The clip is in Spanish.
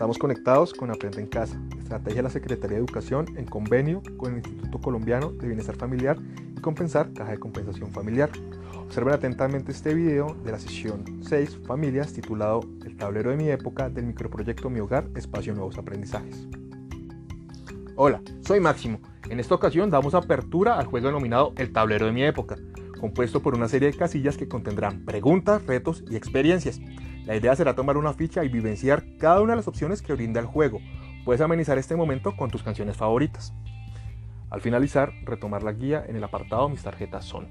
Estamos conectados con Aprende en Casa, estrategia de la Secretaría de Educación en convenio con el Instituto Colombiano de Bienestar Familiar y Compensar Caja de Compensación Familiar. Observen atentamente este video de la sesión 6 Familias titulado El tablero de mi época del microproyecto Mi Hogar, Espacio Nuevos Aprendizajes. Hola, soy Máximo. En esta ocasión damos apertura al juego denominado El tablero de mi época, compuesto por una serie de casillas que contendrán preguntas, retos y experiencias. La idea será tomar una ficha y vivenciar cada una de las opciones que brinda el juego. Puedes amenizar este momento con tus canciones favoritas. Al finalizar, retomar la guía en el apartado Mis tarjetas son.